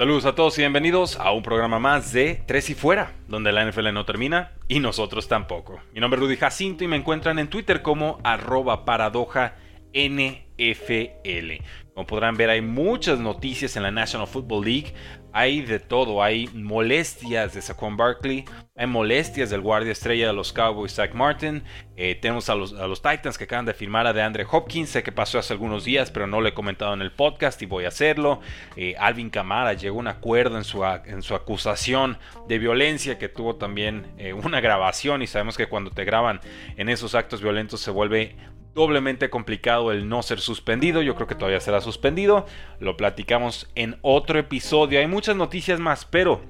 Saludos a todos y bienvenidos a un programa más de Tres y Fuera, donde la NFL no termina y nosotros tampoco. Mi nombre es Rudy Jacinto y me encuentran en Twitter como arroba paradoja NFL. Como podrán ver, hay muchas noticias en la National Football League. Hay de todo. Hay molestias de Saquon Barkley. Hay molestias del guardia estrella de los Cowboys, Zach Martin. Eh, tenemos a los, Titans que acaban de firmar a DeAndre Hopkins. Sé que pasó hace algunos días, pero no lo he comentado en el podcast y voy a hacerlo. Eh, Alvin Kamara llegó a un acuerdo en su, en su acusación de violencia que tuvo también eh, una grabación. Y sabemos que cuando te graban en esos actos violentos se vuelve doblemente complicado el no ser suspendido. Yo creo que todavía será suspendido. Lo platicamos en otro episodio. Hay muchas noticias más, pero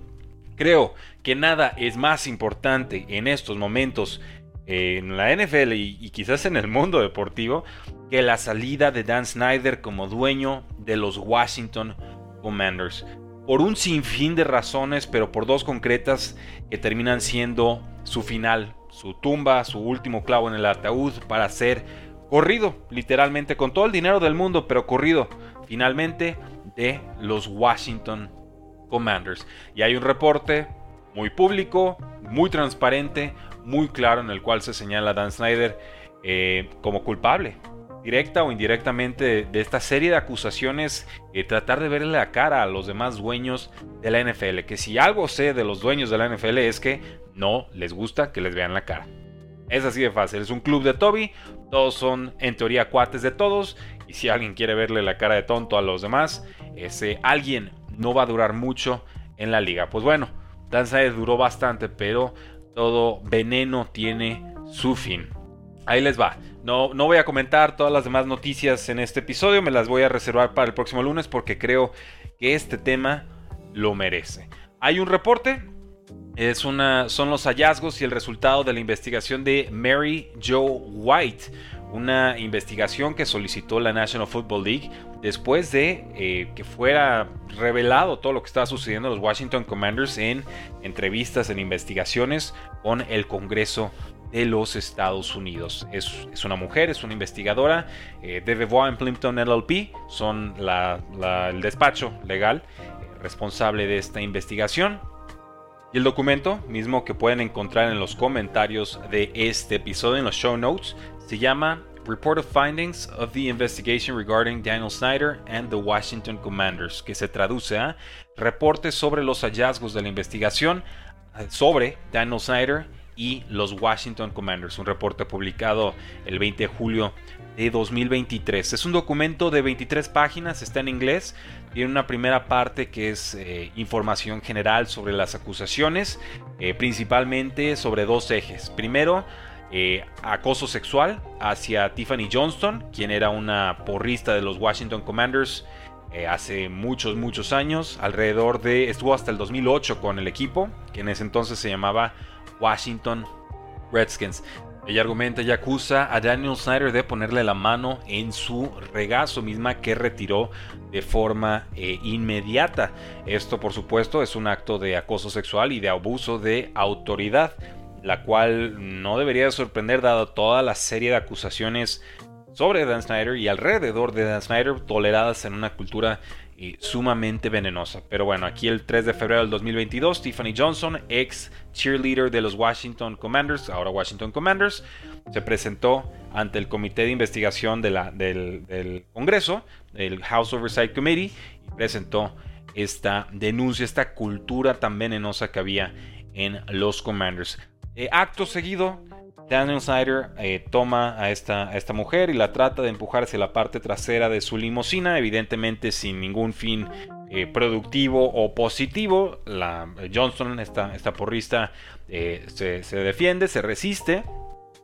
creo que nada es más importante en estos momentos en la NFL y, quizás en el mundo deportivo que la salida de Dan Snyder como dueño de los Washington Commanders. Por un sinfín de razones, pero por dos concretas que terminan siendo su final, su tumba, su último clavo en el ataúd para ser corrido, literalmente, con todo el dinero del mundo, pero corrido, finalmente, de los Washington Commanders. Y hay un reporte muy público, muy transparente, muy claro en el cual se señala a Dan Snyder eh, como culpable, directa o indirectamente, de esta serie de acusaciones, y tratar de verle la cara a los demás dueños de la NFL. Que si algo sé de los dueños de la NFL es que no les gusta que les vean la cara. Es así de fácil, es un club de Toby, todos son en teoría cuates de todos, y si alguien quiere verle la cara de tonto a los demás, ese alguien no va a durar mucho en la liga. Pues bueno, Dan duró bastante, pero todo veneno tiene su fin. Ahí les va. No, no voy a comentar todas las demás noticias en este episodio, me las voy a reservar para el próximo lunes porque creo que este tema lo merece. Hay un reporte es una, son los hallazgos y el resultado de la investigación de Mary Joe White, una investigación que solicitó la National Football League después de eh, que fuera revelado todo lo que estaba sucediendo en los Washington Commanders en entrevistas, en investigaciones con el Congreso de los Estados Unidos. Es, una mujer, es una investigadora eh, de Devois Plimpton LLP, son el despacho legal eh, responsable de esta investigación. Y el documento, mismo que pueden encontrar en los comentarios de este episodio, en los show notes, se llama Report of Findings of the Investigation Regarding Daniel Snyder and the Washington Commanders, que se traduce a Reporte sobre los hallazgos de la investigación sobre Daniel Snyder y los Washington Commanders, un reporte publicado el 20 de julio de 2023. Es un documento de 23 páginas, está en inglés, tiene una primera parte que es eh, información general sobre las acusaciones, eh, principalmente sobre dos ejes. Primero, eh, acoso sexual hacia Tiffany Johnston, quien era una porrista de los Washington Commanders hace muchos, muchos años, alrededor de, estuvo hasta el 2008 con el equipo, que en ese entonces se llamaba Washington Redskins. Ella argumenta y acusa a Daniel Snyder de ponerle la mano en su regazo, misma que retiró de forma eh, inmediata. Esto, por supuesto, es un acto de acoso sexual y de abuso de autoridad, la cual no debería sorprender dado toda la serie de acusaciones sobre Dan Snyder y alrededor de Dan Snyder toleradas en una cultura sumamente venenosa. Pero bueno, aquí el 3 de febrero del 2022, Tiffany Johnson, ex cheerleader de los Washington Commanders, ahora Washington Commanders, se presentó ante el Comité de Investigación del, Congreso, el House Oversight Committee, y presentó esta denuncia, esta cultura tan venenosa que había en los Commanders. Eh, acto seguido, Daniel Snyder eh, toma a esta, esta, mujer y la trata de empujar hacia la parte trasera de su limusina, evidentemente sin ningún fin eh, productivo o positivo. La Johnston, esta, esta porrista, eh, se, defiende, se resiste,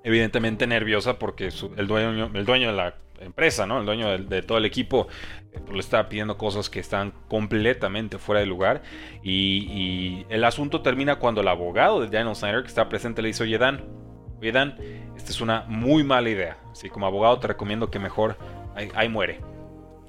evidentemente nerviosa porque el, dueño, el dueño de la empresa, ¿no? el dueño de, todo el equipo, pues, le estaba pidiendo cosas que están completamente fuera de lugar. Y, el asunto termina cuando el abogado de Daniel Snyder, que está presente, le dice, oye Dan, Dan, esta es una muy mala idea. Así como abogado te recomiendo que mejor ahí, muere.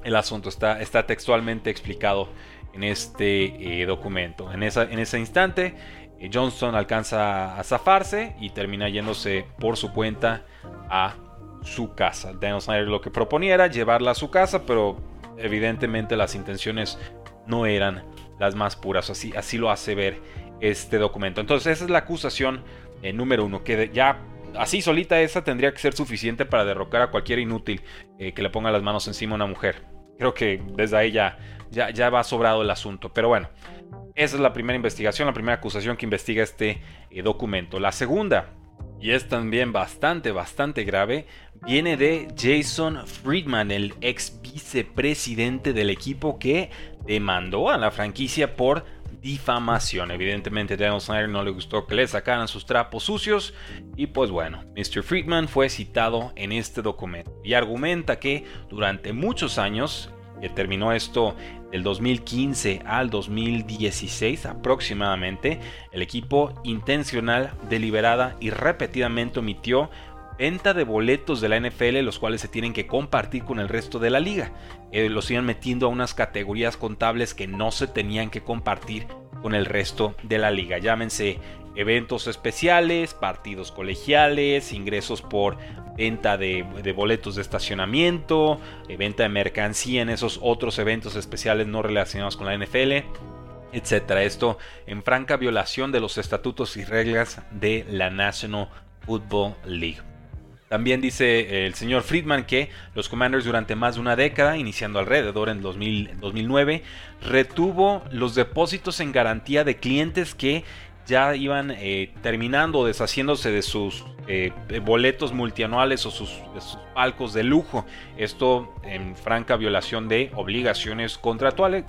El asunto está, está textualmente explicado en este eh, documento. En, esa, en ese instante, eh, Johnston alcanza a zafarse y termina yéndose por su cuenta a su casa. Daniel Snyder lo que proponía era llevarla a su casa, pero evidentemente las intenciones no eran las más puras. Así, así lo hace ver este documento. Entonces esa es la acusación número uno, que ya así solita esa tendría que ser suficiente para derrocar a cualquier inútil eh, que le ponga las manos encima a una mujer. Creo que desde ahí ya, ya, va sobrado el asunto. Pero bueno, esa es la primera investigación, la primera acusación que investiga este eh, documento. La segunda, y es también bastante, bastante grave, viene de Jason Friedman, el ex vicepresidente del equipo que demandó a la franquicia por difamación. Evidentemente Daniel Snyder no le gustó que le sacaran sus trapos sucios y pues bueno, Mr. Friedman fue citado en este documento y argumenta que durante muchos años, que terminó esto del 2015 al 2016 aproximadamente, el equipo intencional, deliberada y repetidamente omitió venta de boletos de la NFL, los cuales se tienen que compartir con el resto de la liga. Eh, los iban metiendo a unas categorías contables que no se tenían que compartir con el resto de la liga. Llámense eventos especiales, partidos colegiales, ingresos por venta de, boletos de estacionamiento, eh, venta de mercancía en esos otros eventos especiales no relacionados con la NFL etcétera. Esto en franca violación de los estatutos y reglas de la National Football League. También dice el señor Friedman que los Commanders durante más de una década, iniciando alrededor en 2009, retuvo los depósitos en garantía de clientes que ya iban eh, terminando deshaciéndose de sus eh, boletos multianuales o sus, palcos de lujo. Esto en franca violación de obligaciones contractuales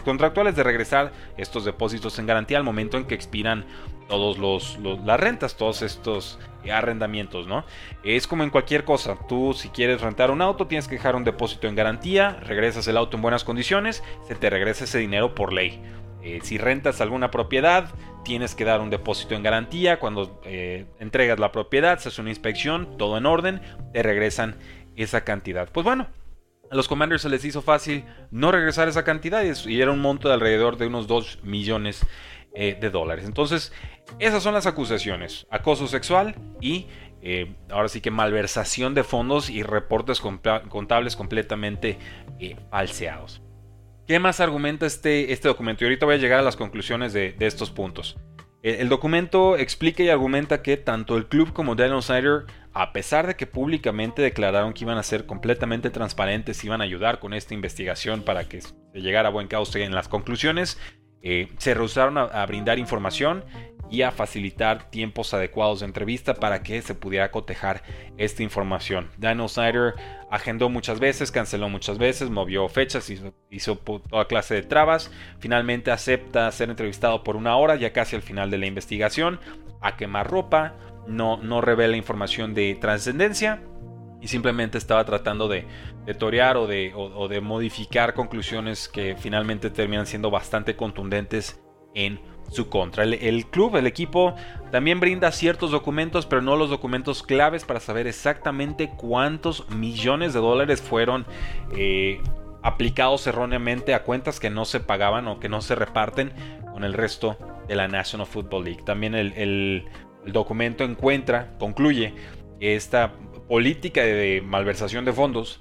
de regresar estos depósitos en garantía al momento en que expiran todos los, las rentas, todos estos arrendamientos, ¿no? Es como en cualquier cosa, tú si quieres rentar un auto tienes que dejar un depósito en garantía, regresas el auto en buenas condiciones, se te regresa ese dinero por ley. Eh, si rentas alguna propiedad, tienes que dar un depósito en garantía. Cuando eh, entregas la propiedad, se hace una inspección, todo en orden, te regresan esa cantidad. Pues bueno, a los Commanders se les hizo fácil no regresar esa cantidad y era un monto de alrededor de unos 2 millones eh, de dólares. Entonces, esas son las acusaciones. Acoso sexual y ahora sí que malversación de fondos y reportes contables completamente falseados. ¿Qué más argumenta este, este documento? Y ahorita voy a llegar a las conclusiones de, estos puntos. El, documento explica y argumenta que tanto el club como Daniel Snyder, a pesar de que públicamente declararon que iban a ser completamente transparentes, iban a ayudar con esta investigación para que se llegara a buen cauce en las conclusiones, eh, se rehusaron a, brindar información y a facilitar tiempos adecuados de entrevista para que se pudiera cotejar esta información. Daniel Snyder agendó muchas veces, canceló muchas veces, movió fechas, hizo, hizo toda clase de trabas. Finalmente acepta ser entrevistado por una hora, ya casi al final de la investigación, a quemar ropa, no, no revela información de trascendencia y simplemente estaba tratando de, torear o de, o de modificar conclusiones que finalmente terminan siendo bastante contundentes en su contra. El, club, el equipo, también brinda ciertos documentos, pero no los documentos claves para saber exactamente cuántos millones de dólares fueron eh, aplicados erróneamente a cuentas que no se pagaban o que no se reparten con el resto de la National Football League. También el, el documento encuentra, concluye, que esta política de malversación de fondos